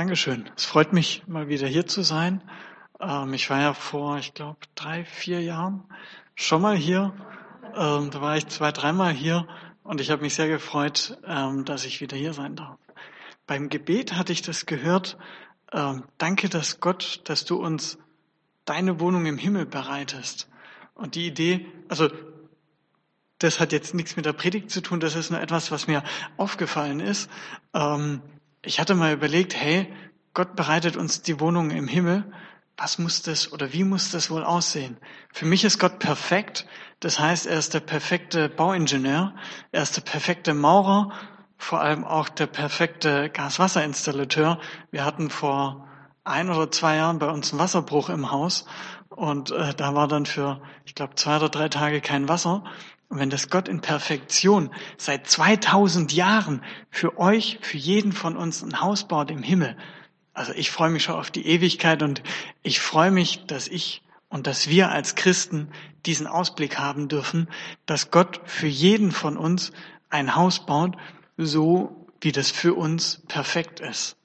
Dankeschön. Es freut mich, mal wieder hier zu sein. Ähm, ich war ja vor, ich glaube, drei, vier Jahren schon mal hier. Ähm, da war ich zwei, dreimal hier und ich habe mich sehr gefreut, ähm, dass ich wieder hier sein darf. Beim Gebet hatte ich das gehört. Ähm, danke, dass Gott, dass du uns deine Wohnung im Himmel bereitest. Und die Idee, also das hat jetzt nichts mit der Predigt zu tun, das ist nur etwas, was mir aufgefallen ist. Ähm, ich hatte mal überlegt, hey, Gott bereitet uns die Wohnung im Himmel. Was muss das oder wie muss das wohl aussehen? Für mich ist Gott perfekt. Das heißt, er ist der perfekte Bauingenieur. Er ist der perfekte Maurer. Vor allem auch der perfekte Gaswasserinstallateur. Wir hatten vor ein oder zwei Jahren bei uns einen Wasserbruch im Haus. Und äh, da war dann für, ich glaube, zwei oder drei Tage kein Wasser. Und wenn das Gott in Perfektion seit 2000 Jahren für euch, für jeden von uns ein Haus baut im Himmel, also ich freue mich schon auf die Ewigkeit und ich freue mich, dass ich und dass wir als Christen diesen Ausblick haben dürfen, dass Gott für jeden von uns ein Haus baut, so wie das für uns perfekt ist,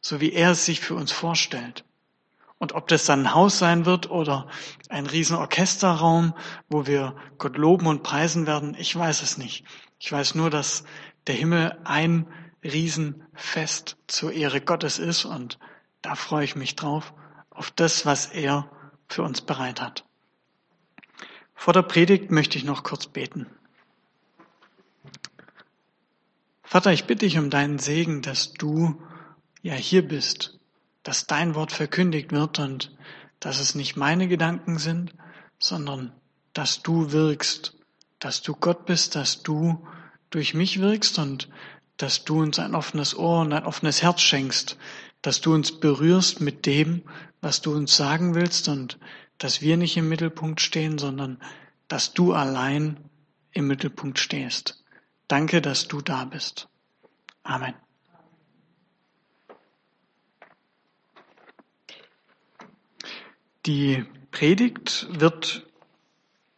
so wie er es sich für uns vorstellt. Und ob das dann ein Haus sein wird oder ein riesen Orchesterraum, wo wir Gott loben und preisen werden, ich weiß es nicht. Ich weiß nur, dass der Himmel ein Riesenfest zur Ehre Gottes ist und da freue ich mich drauf, auf das, was er für uns bereit hat. Vor der Predigt möchte ich noch kurz beten. Vater, ich bitte dich um deinen Segen, dass du ja hier bist dass dein Wort verkündigt wird und dass es nicht meine Gedanken sind, sondern dass du wirkst, dass du Gott bist, dass du durch mich wirkst und dass du uns ein offenes Ohr und ein offenes Herz schenkst, dass du uns berührst mit dem, was du uns sagen willst und dass wir nicht im Mittelpunkt stehen, sondern dass du allein im Mittelpunkt stehst. Danke, dass du da bist. Amen. Die Predigt wird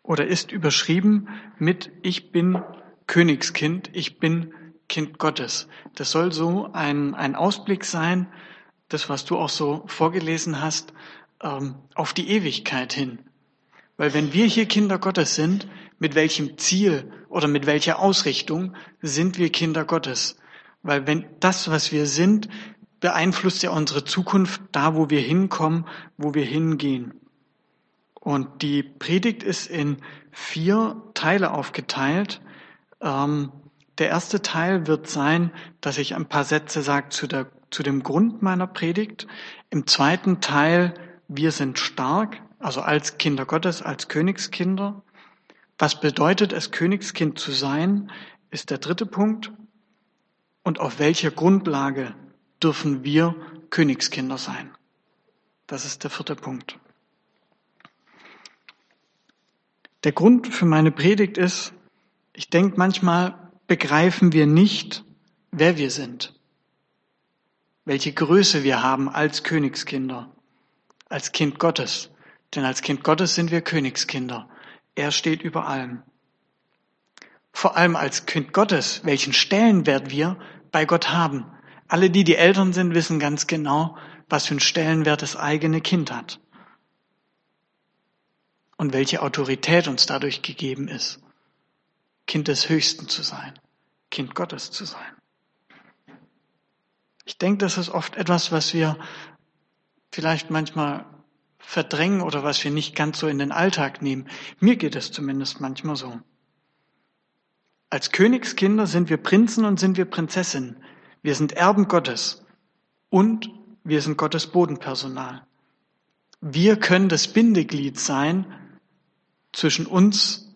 oder ist überschrieben mit Ich bin Königskind, ich bin Kind Gottes. Das soll so ein, ein Ausblick sein, das, was du auch so vorgelesen hast, ähm, auf die Ewigkeit hin. Weil wenn wir hier Kinder Gottes sind, mit welchem Ziel oder mit welcher Ausrichtung sind wir Kinder Gottes? Weil wenn das, was wir sind, beeinflusst ja unsere Zukunft da, wo wir hinkommen, wo wir hingehen. Und die Predigt ist in vier Teile aufgeteilt. Ähm, der erste Teil wird sein, dass ich ein paar Sätze sage zu, der, zu dem Grund meiner Predigt. Im zweiten Teil, wir sind stark, also als Kinder Gottes, als Königskinder. Was bedeutet es, Königskind zu sein, ist der dritte Punkt. Und auf welcher Grundlage dürfen wir Königskinder sein. Das ist der vierte Punkt. Der Grund für meine Predigt ist, ich denke manchmal begreifen wir nicht, wer wir sind, welche Größe wir haben als Königskinder, als Kind Gottes. Denn als Kind Gottes sind wir Königskinder. Er steht über allem. Vor allem als Kind Gottes, welchen Stellenwert wir bei Gott haben. Alle, die die Eltern sind, wissen ganz genau, was für einen Stellenwert das eigene Kind hat. Und welche Autorität uns dadurch gegeben ist, Kind des Höchsten zu sein, Kind Gottes zu sein. Ich denke, das ist oft etwas, was wir vielleicht manchmal verdrängen oder was wir nicht ganz so in den Alltag nehmen. Mir geht es zumindest manchmal so. Als Königskinder sind wir Prinzen und sind wir Prinzessinnen. Wir sind Erben Gottes und wir sind Gottes Bodenpersonal. Wir können das Bindeglied sein zwischen uns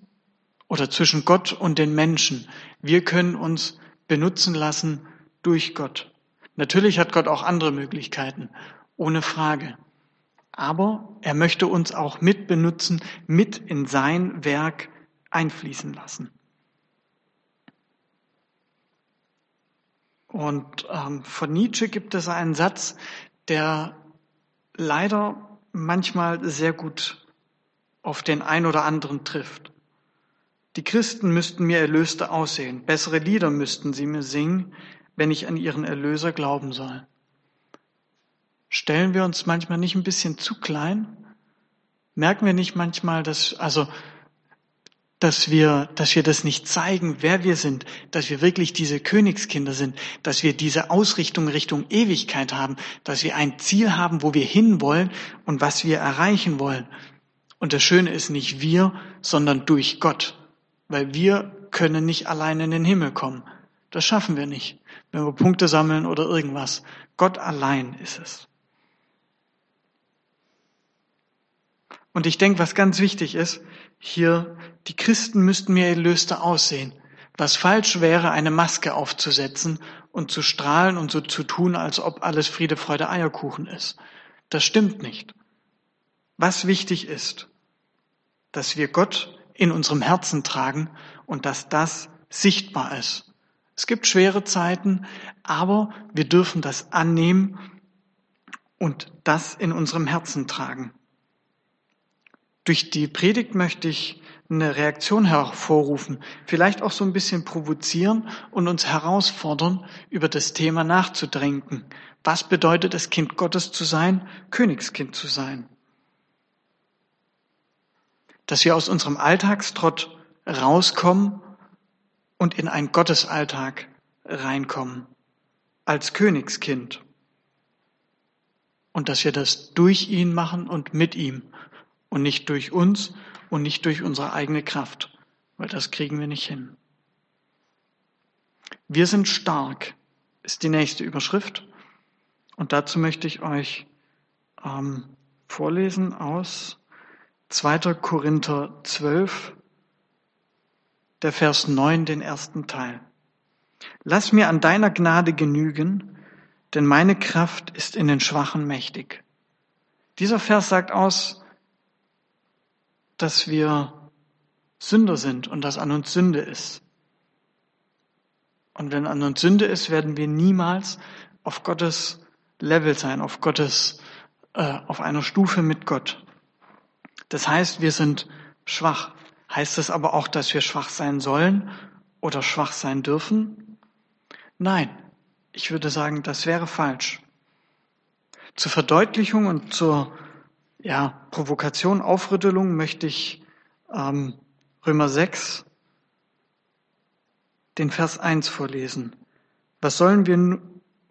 oder zwischen Gott und den Menschen. Wir können uns benutzen lassen durch Gott. Natürlich hat Gott auch andere Möglichkeiten, ohne Frage. Aber er möchte uns auch mit benutzen, mit in sein Werk einfließen lassen. Und ähm, von Nietzsche gibt es einen Satz, der leider manchmal sehr gut auf den ein oder anderen trifft. Die Christen müssten mir Erlöste aussehen, bessere Lieder müssten sie mir singen, wenn ich an ihren Erlöser glauben soll. Stellen wir uns manchmal nicht ein bisschen zu klein? Merken wir nicht manchmal, dass, also, dass wir, dass wir das nicht zeigen, wer wir sind, dass wir wirklich diese Königskinder sind, dass wir diese Ausrichtung Richtung Ewigkeit haben, dass wir ein Ziel haben, wo wir hinwollen und was wir erreichen wollen. Und das Schöne ist nicht wir, sondern durch Gott, weil wir können nicht allein in den Himmel kommen. Das schaffen wir nicht, wenn wir Punkte sammeln oder irgendwas. Gott allein ist es. Und ich denke, was ganz wichtig ist, hier, die Christen müssten mir erlöster aussehen. Was falsch wäre, eine Maske aufzusetzen und zu strahlen und so zu tun, als ob alles Friede, Freude, Eierkuchen ist. Das stimmt nicht. Was wichtig ist, dass wir Gott in unserem Herzen tragen und dass das sichtbar ist. Es gibt schwere Zeiten, aber wir dürfen das annehmen und das in unserem Herzen tragen. Durch die Predigt möchte ich eine Reaktion hervorrufen, vielleicht auch so ein bisschen provozieren und uns herausfordern, über das Thema nachzudenken. Was bedeutet es, Kind Gottes zu sein, Königskind zu sein? Dass wir aus unserem Alltagstrott rauskommen und in einen Gottesalltag reinkommen, als Königskind. Und dass wir das durch ihn machen und mit ihm und nicht durch uns und nicht durch unsere eigene Kraft, weil das kriegen wir nicht hin. Wir sind stark, ist die nächste Überschrift. Und dazu möchte ich euch ähm, vorlesen aus 2. Korinther 12, der Vers 9, den ersten Teil. Lass mir an deiner Gnade genügen, denn meine Kraft ist in den Schwachen mächtig. Dieser Vers sagt aus, dass wir Sünder sind und dass an uns Sünde ist. Und wenn an uns Sünde ist, werden wir niemals auf Gottes Level sein, auf Gottes, äh, auf einer Stufe mit Gott. Das heißt, wir sind schwach. Heißt das aber auch, dass wir schwach sein sollen oder schwach sein dürfen? Nein, ich würde sagen, das wäre falsch. Zur Verdeutlichung und zur ja, Provokation, Aufrüttelung möchte ich ähm, Römer 6, den Vers 1 vorlesen. Was sollen wir,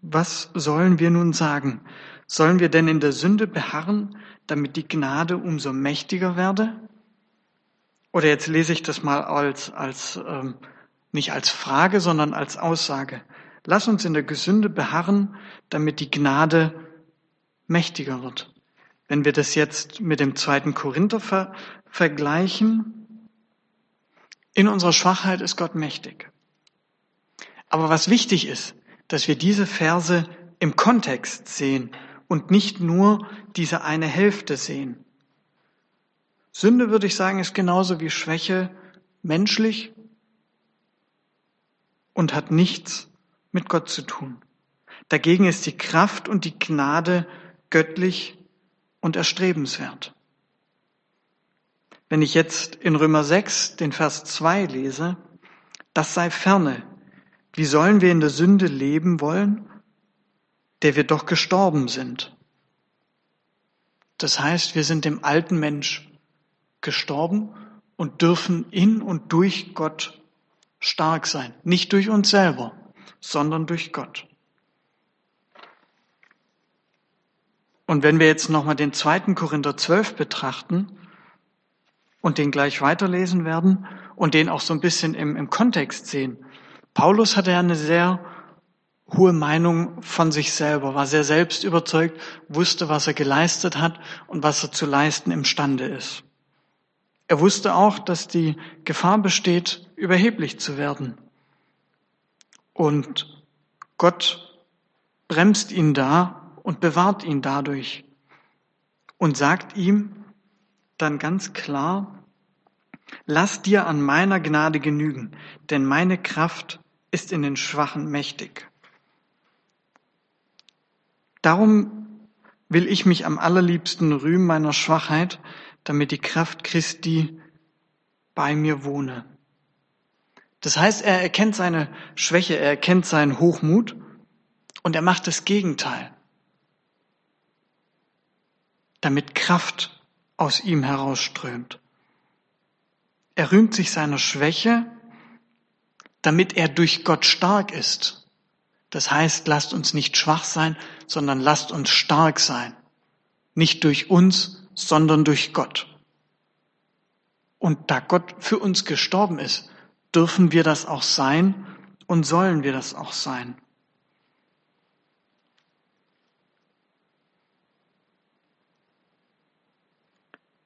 was sollen wir nun sagen? Sollen wir denn in der Sünde beharren, damit die Gnade umso mächtiger werde? Oder jetzt lese ich das mal als, als ähm, nicht als Frage, sondern als Aussage. Lass uns in der Gesünde beharren, damit die Gnade mächtiger wird. Wenn wir das jetzt mit dem zweiten Korinther ver vergleichen, in unserer Schwachheit ist Gott mächtig. Aber was wichtig ist, dass wir diese Verse im Kontext sehen und nicht nur diese eine Hälfte sehen. Sünde, würde ich sagen, ist genauso wie Schwäche menschlich und hat nichts mit Gott zu tun. Dagegen ist die Kraft und die Gnade göttlich und erstrebenswert. Wenn ich jetzt in Römer 6 den Vers 2 lese, das sei ferne. Wie sollen wir in der Sünde leben wollen, der wir doch gestorben sind? Das heißt, wir sind dem alten Mensch gestorben und dürfen in und durch Gott stark sein. Nicht durch uns selber, sondern durch Gott. Und wenn wir jetzt nochmal den zweiten Korinther 12 betrachten und den gleich weiterlesen werden und den auch so ein bisschen im, im Kontext sehen. Paulus hatte ja eine sehr hohe Meinung von sich selber, war sehr selbst überzeugt, wusste, was er geleistet hat und was er zu leisten imstande ist. Er wusste auch, dass die Gefahr besteht, überheblich zu werden. Und Gott bremst ihn da und bewahrt ihn dadurch und sagt ihm dann ganz klar, lass dir an meiner Gnade genügen, denn meine Kraft ist in den Schwachen mächtig. Darum will ich mich am allerliebsten rühmen meiner Schwachheit, damit die Kraft Christi bei mir wohne. Das heißt, er erkennt seine Schwäche, er erkennt seinen Hochmut und er macht das Gegenteil. Damit Kraft aus ihm herausströmt. Er rühmt sich seiner Schwäche, damit er durch Gott stark ist. Das heißt, lasst uns nicht schwach sein, sondern lasst uns stark sein. Nicht durch uns, sondern durch Gott. Und da Gott für uns gestorben ist, dürfen wir das auch sein und sollen wir das auch sein.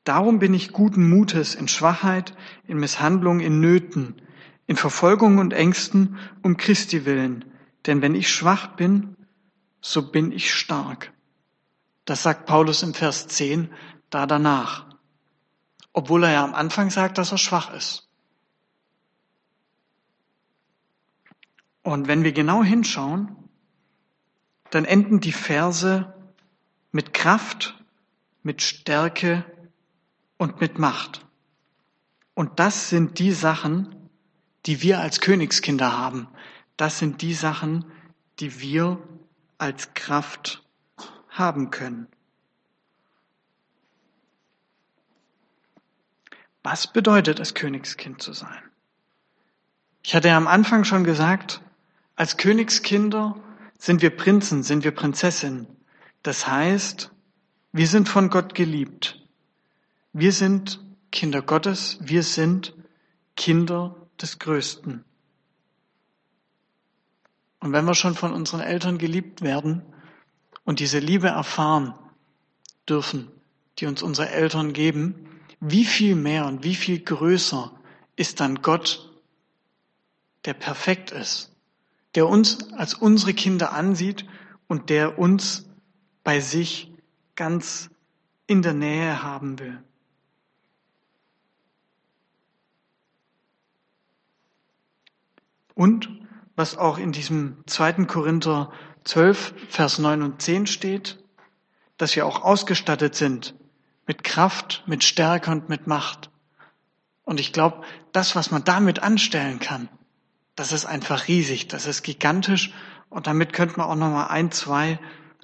Darum bin ich guten Mutes in Schwachheit, in Misshandlung, in Nöten, in Verfolgung und Ängsten um Christi willen. Denn wenn ich schwach bin, so bin ich stark. Das sagt Paulus im Vers 10 da danach. Obwohl er ja am Anfang sagt, dass er schwach ist. Und wenn wir genau hinschauen, dann enden die Verse mit Kraft, mit Stärke und mit Macht. Und das sind die Sachen, die wir als Königskinder haben. Das sind die Sachen, die wir als Kraft haben können. Was bedeutet es, Königskind zu sein? Ich hatte ja am Anfang schon gesagt, als Königskinder sind wir Prinzen, sind wir Prinzessinnen. Das heißt, wir sind von Gott geliebt. Wir sind Kinder Gottes, wir sind Kinder des Größten. Und wenn wir schon von unseren Eltern geliebt werden und diese Liebe erfahren dürfen, die uns unsere Eltern geben, wie viel mehr und wie viel größer ist dann Gott, der perfekt ist, der uns als unsere Kinder ansieht und der uns bei sich ganz in der Nähe haben will. Und was auch in diesem 2. Korinther 12, Vers 9 und 10 steht, dass wir auch ausgestattet sind mit Kraft, mit Stärke und mit Macht. Und ich glaube, das, was man damit anstellen kann, das ist einfach riesig, das ist gigantisch. Und damit könnte man auch noch mal ein, zwei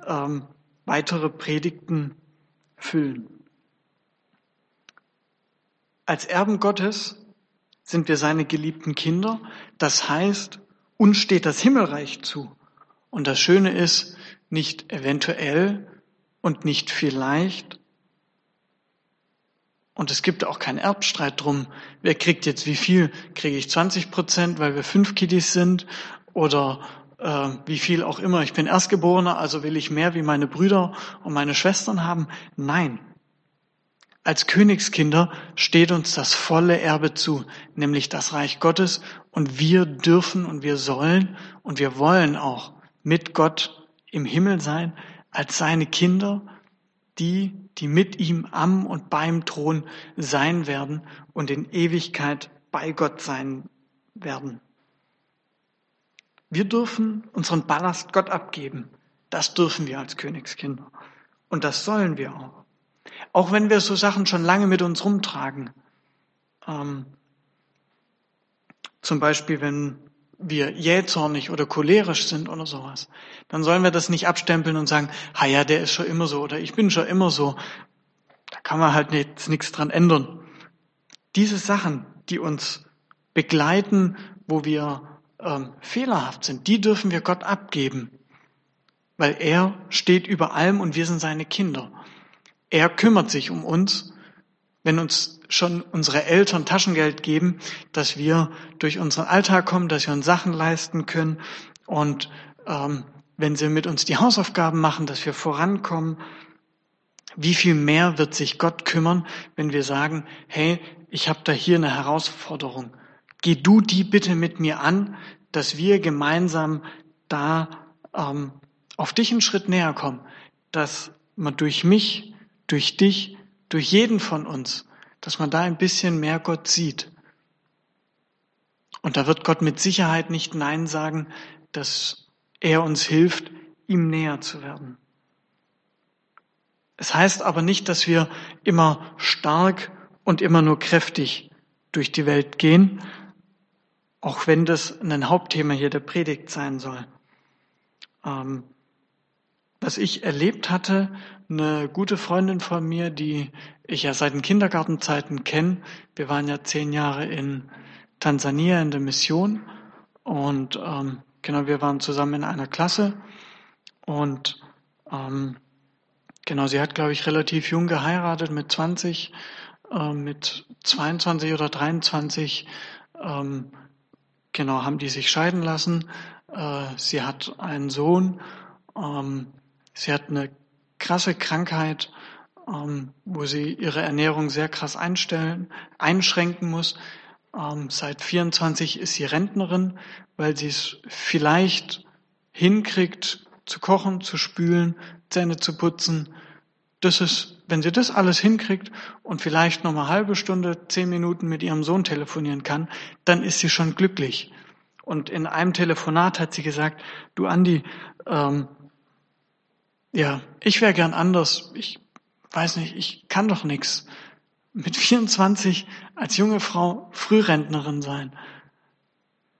ähm, weitere Predigten füllen. Als Erben Gottes sind wir seine geliebten Kinder. Das heißt, uns steht das Himmelreich zu. Und das Schöne ist, nicht eventuell und nicht vielleicht. Und es gibt auch keinen Erbstreit drum. Wer kriegt jetzt wie viel? Kriege ich 20 Prozent, weil wir fünf Kiddies sind? Oder äh, wie viel auch immer. Ich bin Erstgeborener, also will ich mehr wie meine Brüder und meine Schwestern haben? Nein. Als Königskinder steht uns das volle Erbe zu, nämlich das Reich Gottes, und wir dürfen und wir sollen und wir wollen auch mit Gott im Himmel sein, als seine Kinder, die, die mit ihm am und beim Thron sein werden und in Ewigkeit bei Gott sein werden. Wir dürfen unseren Ballast Gott abgeben. Das dürfen wir als Königskinder. Und das sollen wir auch. Auch wenn wir so Sachen schon lange mit uns rumtragen. Ähm, zum Beispiel, wenn wir jähzornig oder cholerisch sind oder sowas, dann sollen wir das nicht abstempeln und sagen, ha ja, der ist schon immer so oder ich bin schon immer so. Da kann man halt nichts dran ändern. Diese Sachen, die uns begleiten, wo wir ähm, fehlerhaft sind, die dürfen wir Gott abgeben, weil er steht über allem und wir sind seine Kinder. Er kümmert sich um uns, wenn uns schon unsere Eltern Taschengeld geben, dass wir durch unseren Alltag kommen, dass wir uns Sachen leisten können und ähm, wenn sie mit uns die Hausaufgaben machen, dass wir vorankommen. Wie viel mehr wird sich Gott kümmern, wenn wir sagen, hey, ich habe da hier eine Herausforderung. Geh du die bitte mit mir an, dass wir gemeinsam da ähm, auf dich einen Schritt näher kommen, dass man durch mich durch dich, durch jeden von uns, dass man da ein bisschen mehr Gott sieht. Und da wird Gott mit Sicherheit nicht Nein sagen, dass er uns hilft, ihm näher zu werden. Es heißt aber nicht, dass wir immer stark und immer nur kräftig durch die Welt gehen, auch wenn das ein Hauptthema hier der Predigt sein soll. Ähm, was ich erlebt hatte, eine gute Freundin von mir, die ich ja seit den Kindergartenzeiten kenne. Wir waren ja zehn Jahre in Tansania in der Mission und ähm, genau, wir waren zusammen in einer Klasse und ähm, genau, sie hat, glaube ich, relativ jung geheiratet mit 20, äh, mit 22 oder 23. Ähm, genau, haben die sich scheiden lassen. Äh, sie hat einen Sohn. Ähm, sie hat eine krasse Krankheit, ähm, wo sie ihre Ernährung sehr krass einstellen, einschränken muss. Ähm, seit 24 ist sie Rentnerin, weil sie es vielleicht hinkriegt, zu kochen, zu spülen, Zähne zu putzen. Das ist, wenn sie das alles hinkriegt und vielleicht noch eine halbe Stunde, zehn Minuten mit ihrem Sohn telefonieren kann, dann ist sie schon glücklich. Und in einem Telefonat hat sie gesagt, du Andi, ähm, ja, ich wäre gern anders. Ich weiß nicht, ich kann doch nichts. Mit 24 als junge Frau Frührentnerin sein,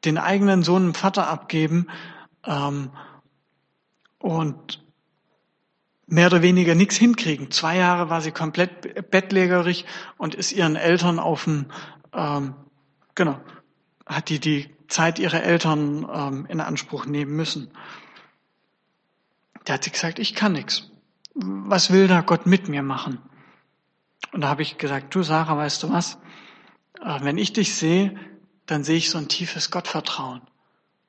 den eigenen Sohn dem Vater abgeben ähm, und mehr oder weniger nichts hinkriegen. Zwei Jahre war sie komplett bettlägerig und ist ihren Eltern auf dem, ähm, genau, hat die die Zeit ihrer Eltern ähm, in Anspruch nehmen müssen. Da hat sie gesagt, ich kann nichts. Was will da Gott mit mir machen? Und da habe ich gesagt, du Sarah, weißt du was? Äh, wenn ich dich sehe, dann sehe ich so ein tiefes Gottvertrauen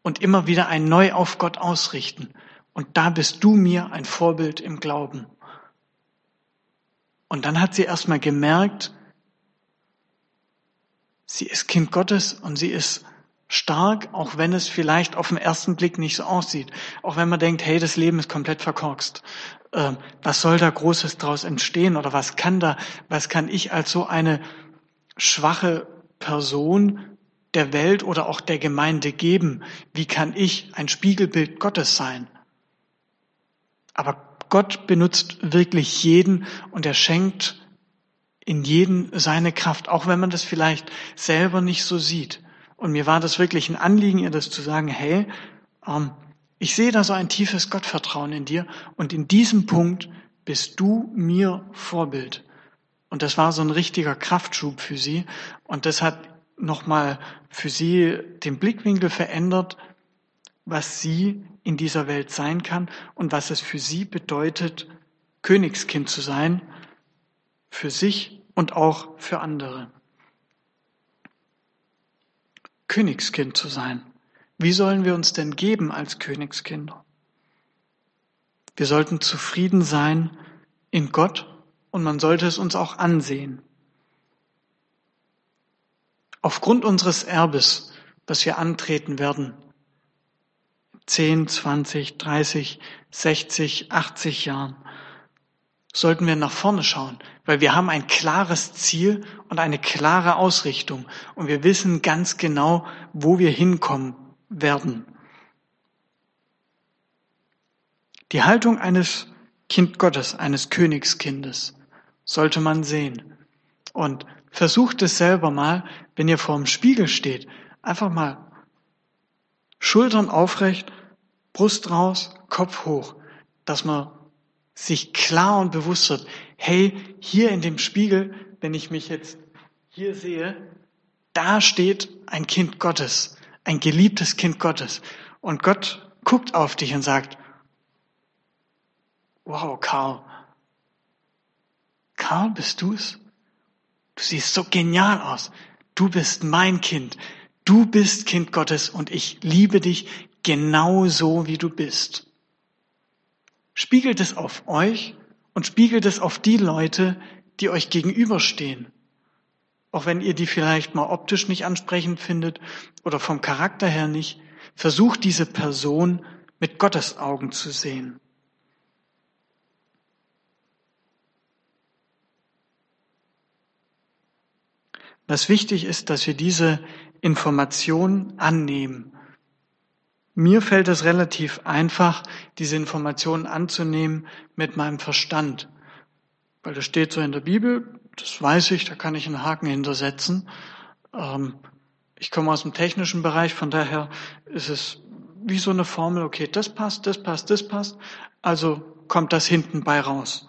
und immer wieder ein Neu auf Gott ausrichten. Und da bist du mir ein Vorbild im Glauben. Und dann hat sie erstmal gemerkt, sie ist Kind Gottes und sie ist stark, auch wenn es vielleicht auf den ersten Blick nicht so aussieht. Auch wenn man denkt, hey, das Leben ist komplett verkorkst. Ähm, was soll da Großes draus entstehen? Oder was kann da, was kann ich als so eine schwache Person der Welt oder auch der Gemeinde geben? Wie kann ich ein Spiegelbild Gottes sein? Aber Gott benutzt wirklich jeden und er schenkt in jeden seine Kraft, auch wenn man das vielleicht selber nicht so sieht. Und mir war das wirklich ein Anliegen, ihr das zu sagen, hey, ähm, ich sehe da so ein tiefes Gottvertrauen in dir und in diesem Punkt bist du mir Vorbild. Und das war so ein richtiger Kraftschub für sie und das hat nochmal für sie den Blickwinkel verändert, was sie in dieser Welt sein kann und was es für sie bedeutet, Königskind zu sein, für sich und auch für andere. Königskind zu sein. Wie sollen wir uns denn geben als Königskinder? Wir sollten zufrieden sein in Gott und man sollte es uns auch ansehen. Aufgrund unseres Erbes, das wir antreten werden, 10, 20, 30, 60, 80 Jahren, sollten wir nach vorne schauen, weil wir haben ein klares Ziel und eine klare Ausrichtung und wir wissen ganz genau, wo wir hinkommen werden. Die Haltung eines Kind Gottes, eines Königskindes, sollte man sehen. Und versucht es selber mal, wenn ihr vor dem Spiegel steht, einfach mal Schultern aufrecht, Brust raus, Kopf hoch, dass man sich klar und bewusst wird, hey, hier in dem Spiegel, wenn ich mich jetzt hier sehe, da steht ein Kind Gottes, ein geliebtes Kind Gottes. Und Gott guckt auf dich und sagt, wow, Karl, Karl, bist du's? Du siehst so genial aus. Du bist mein Kind. Du bist Kind Gottes und ich liebe dich genau so, wie du bist. Spiegelt es auf euch und spiegelt es auf die Leute, die euch gegenüberstehen. Auch wenn ihr die vielleicht mal optisch nicht ansprechend findet oder vom Charakter her nicht, versucht diese Person mit Gottes Augen zu sehen. Was wichtig ist, dass wir diese Information annehmen mir fällt es relativ einfach, diese Informationen anzunehmen mit meinem Verstand. Weil das steht so in der Bibel, das weiß ich, da kann ich einen Haken hintersetzen. Ähm, ich komme aus dem technischen Bereich, von daher ist es wie so eine Formel, okay, das passt, das passt, das passt. Also kommt das hinten bei raus.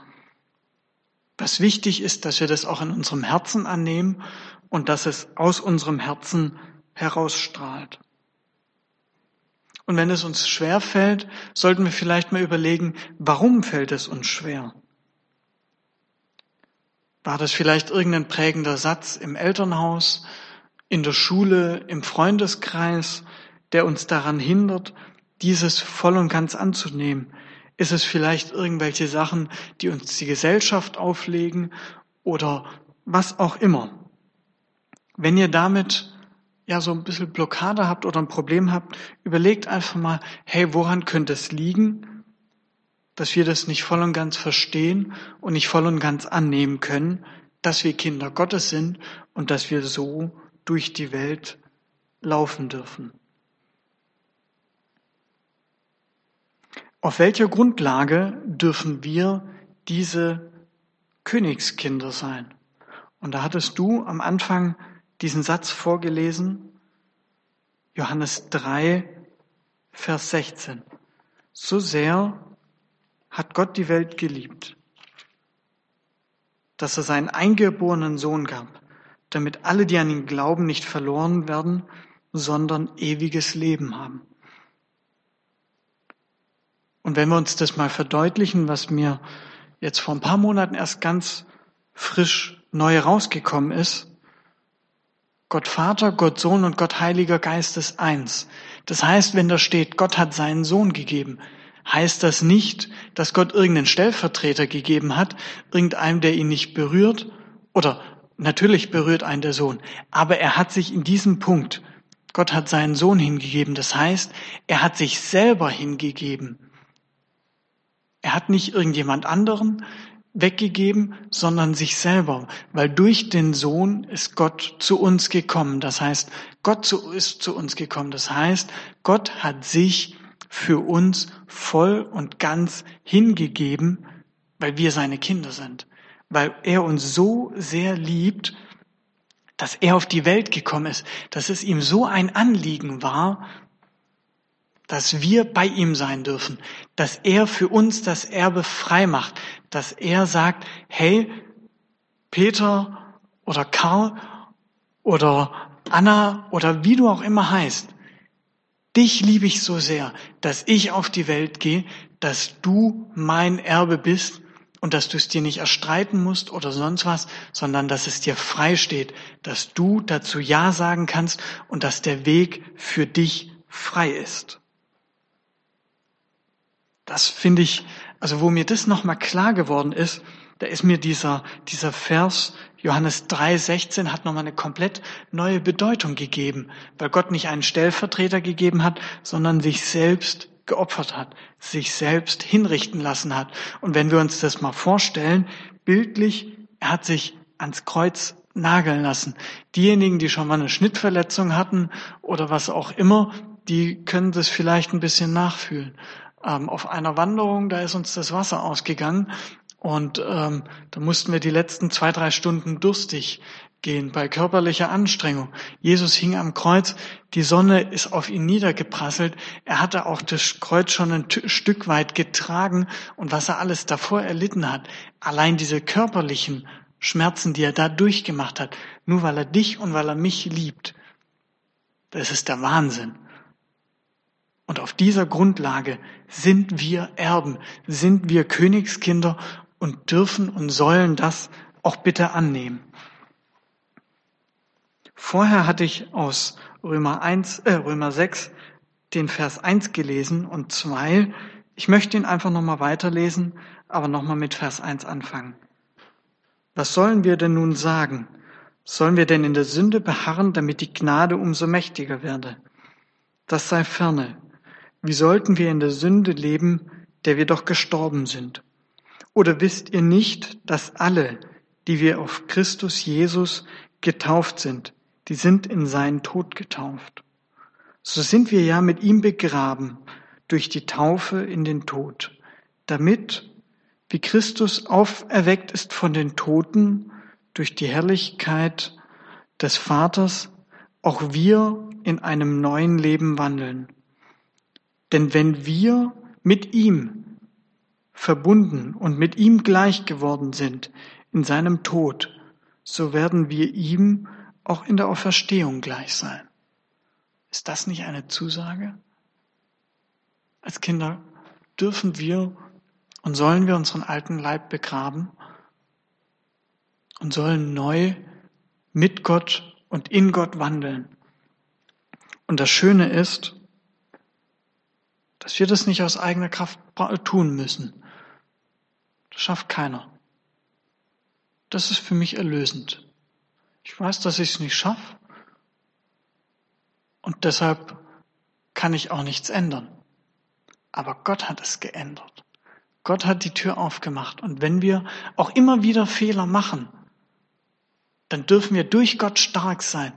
Was wichtig ist, dass wir das auch in unserem Herzen annehmen und dass es aus unserem Herzen herausstrahlt. Und wenn es uns schwer fällt, sollten wir vielleicht mal überlegen, warum fällt es uns schwer? War das vielleicht irgendein prägender Satz im Elternhaus, in der Schule, im Freundeskreis, der uns daran hindert, dieses voll und ganz anzunehmen? Ist es vielleicht irgendwelche Sachen, die uns die Gesellschaft auflegen oder was auch immer? Wenn ihr damit ja so ein bisschen Blockade habt oder ein Problem habt, überlegt einfach mal, hey, woran könnte es liegen, dass wir das nicht voll und ganz verstehen und nicht voll und ganz annehmen können, dass wir Kinder Gottes sind und dass wir so durch die Welt laufen dürfen. Auf welcher Grundlage dürfen wir diese Königskinder sein? Und da hattest du am Anfang diesen Satz vorgelesen, Johannes 3, Vers 16. So sehr hat Gott die Welt geliebt, dass er seinen eingeborenen Sohn gab, damit alle, die an ihn glauben, nicht verloren werden, sondern ewiges Leben haben. Und wenn wir uns das mal verdeutlichen, was mir jetzt vor ein paar Monaten erst ganz frisch neu rausgekommen ist, Gott Vater, Gott Sohn und Gott Heiliger Geist ist eins. Das heißt, wenn da steht, Gott hat seinen Sohn gegeben, heißt das nicht, dass Gott irgendeinen Stellvertreter gegeben hat, irgendeinem, der ihn nicht berührt, oder natürlich berührt einen der Sohn, aber er hat sich in diesem Punkt, Gott hat seinen Sohn hingegeben, das heißt, er hat sich selber hingegeben. Er hat nicht irgendjemand anderen, weggegeben, sondern sich selber, weil durch den Sohn ist Gott zu uns gekommen. Das heißt, Gott ist zu uns gekommen. Das heißt, Gott hat sich für uns voll und ganz hingegeben, weil wir seine Kinder sind, weil er uns so sehr liebt, dass er auf die Welt gekommen ist, dass es ihm so ein Anliegen war, dass wir bei ihm sein dürfen, dass er für uns das Erbe frei macht, dass er sagt, hey, Peter oder Karl oder Anna oder wie du auch immer heißt, dich liebe ich so sehr, dass ich auf die Welt gehe, dass du mein Erbe bist und dass du es dir nicht erstreiten musst oder sonst was, sondern dass es dir frei steht, dass du dazu Ja sagen kannst und dass der Weg für dich frei ist. Das finde ich, also wo mir das nochmal klar geworden ist, da ist mir dieser, dieser Vers Johannes 3, 16 hat nochmal eine komplett neue Bedeutung gegeben, weil Gott nicht einen Stellvertreter gegeben hat, sondern sich selbst geopfert hat, sich selbst hinrichten lassen hat. Und wenn wir uns das mal vorstellen, bildlich, er hat sich ans Kreuz nageln lassen. Diejenigen, die schon mal eine Schnittverletzung hatten oder was auch immer, die können das vielleicht ein bisschen nachfühlen ähm, auf einer Wanderung, da ist uns das Wasser ausgegangen und ähm, da mussten wir die letzten zwei, drei Stunden durstig gehen bei körperlicher Anstrengung. Jesus hing am Kreuz, die Sonne ist auf ihn niedergeprasselt, er hatte auch das Kreuz schon ein Stück weit getragen und was er alles davor erlitten hat, allein diese körperlichen Schmerzen, die er da durchgemacht hat, nur weil er dich und weil er mich liebt, das ist der Wahnsinn. Und auf dieser Grundlage sind wir Erben, sind wir Königskinder und dürfen und sollen das auch bitte annehmen. Vorher hatte ich aus Römer 1, äh, Römer 6 den Vers 1 gelesen und 2. Ich möchte ihn einfach nochmal weiterlesen, aber nochmal mit Vers 1 anfangen. Was sollen wir denn nun sagen? Sollen wir denn in der Sünde beharren, damit die Gnade umso mächtiger werde? Das sei ferne. Wie sollten wir in der Sünde leben, der wir doch gestorben sind? Oder wisst ihr nicht, dass alle, die wir auf Christus Jesus getauft sind, die sind in seinen Tod getauft? So sind wir ja mit ihm begraben durch die Taufe in den Tod, damit, wie Christus auferweckt ist von den Toten durch die Herrlichkeit des Vaters, auch wir in einem neuen Leben wandeln. Denn wenn wir mit ihm verbunden und mit ihm gleich geworden sind in seinem Tod, so werden wir ihm auch in der Auferstehung gleich sein. Ist das nicht eine Zusage? Als Kinder dürfen wir und sollen wir unseren alten Leib begraben und sollen neu mit Gott und in Gott wandeln. Und das Schöne ist, dass wir das nicht aus eigener Kraft tun müssen. Das schafft keiner. Das ist für mich erlösend. Ich weiß, dass ich es nicht schaffe und deshalb kann ich auch nichts ändern. Aber Gott hat es geändert. Gott hat die Tür aufgemacht. Und wenn wir auch immer wieder Fehler machen, dann dürfen wir durch Gott stark sein.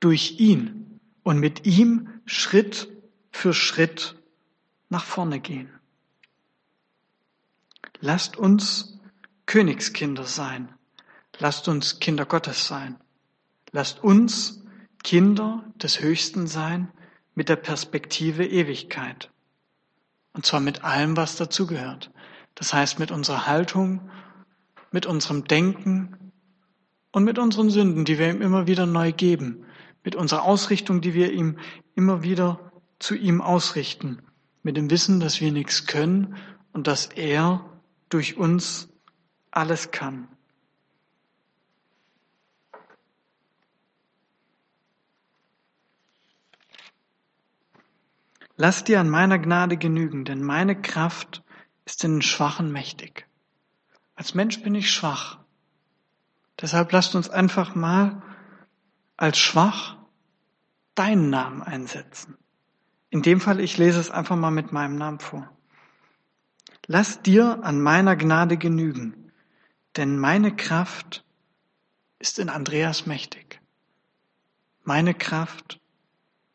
Durch ihn. Und mit ihm Schritt für Schritt nach vorne gehen. Lasst uns Königskinder sein. Lasst uns Kinder Gottes sein. Lasst uns Kinder des Höchsten sein mit der Perspektive Ewigkeit. Und zwar mit allem, was dazugehört. Das heißt mit unserer Haltung, mit unserem Denken und mit unseren Sünden, die wir ihm immer wieder neu geben. Mit unserer Ausrichtung, die wir ihm immer wieder zu ihm ausrichten. Mit dem Wissen, dass wir nichts können und dass er durch uns alles kann. Lass dir an meiner Gnade genügen, denn meine Kraft ist in den Schwachen mächtig. Als Mensch bin ich schwach. Deshalb lasst uns einfach mal als schwach deinen Namen einsetzen. In dem Fall, ich lese es einfach mal mit meinem Namen vor. Lass dir an meiner Gnade genügen, denn meine Kraft ist in Andreas mächtig. Meine Kraft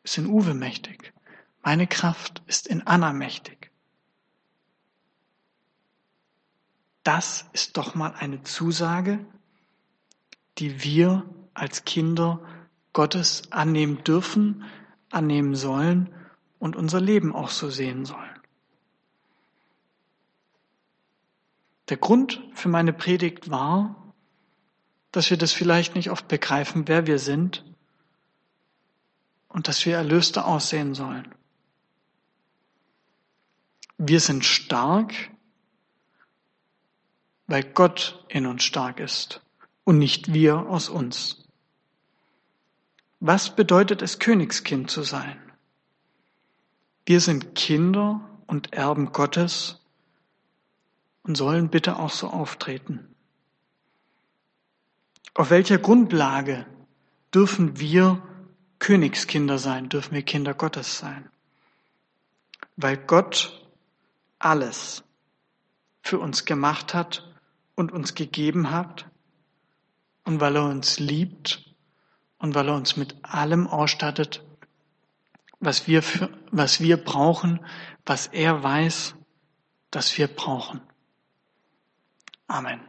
ist in Uwe mächtig. Meine Kraft ist in Anna mächtig. Das ist doch mal eine Zusage, die wir als Kinder Gottes annehmen dürfen, annehmen sollen und unser Leben auch so sehen sollen. Der Grund für meine Predigt war, dass wir das vielleicht nicht oft begreifen, wer wir sind und dass wir Erlöste aussehen sollen. Wir sind stark, weil Gott in uns stark ist und nicht wir aus uns. Was bedeutet es, Königskind zu sein? Wir sind Kinder und Erben Gottes und sollen bitte auch so auftreten. Auf welcher Grundlage dürfen wir Königskinder sein, dürfen wir Kinder Gottes sein? Weil Gott alles für uns gemacht hat und uns gegeben hat und weil er uns liebt und weil er uns mit allem ausstattet, was wir, für, was wir brauchen, was er weiß, dass wir brauchen. Amen.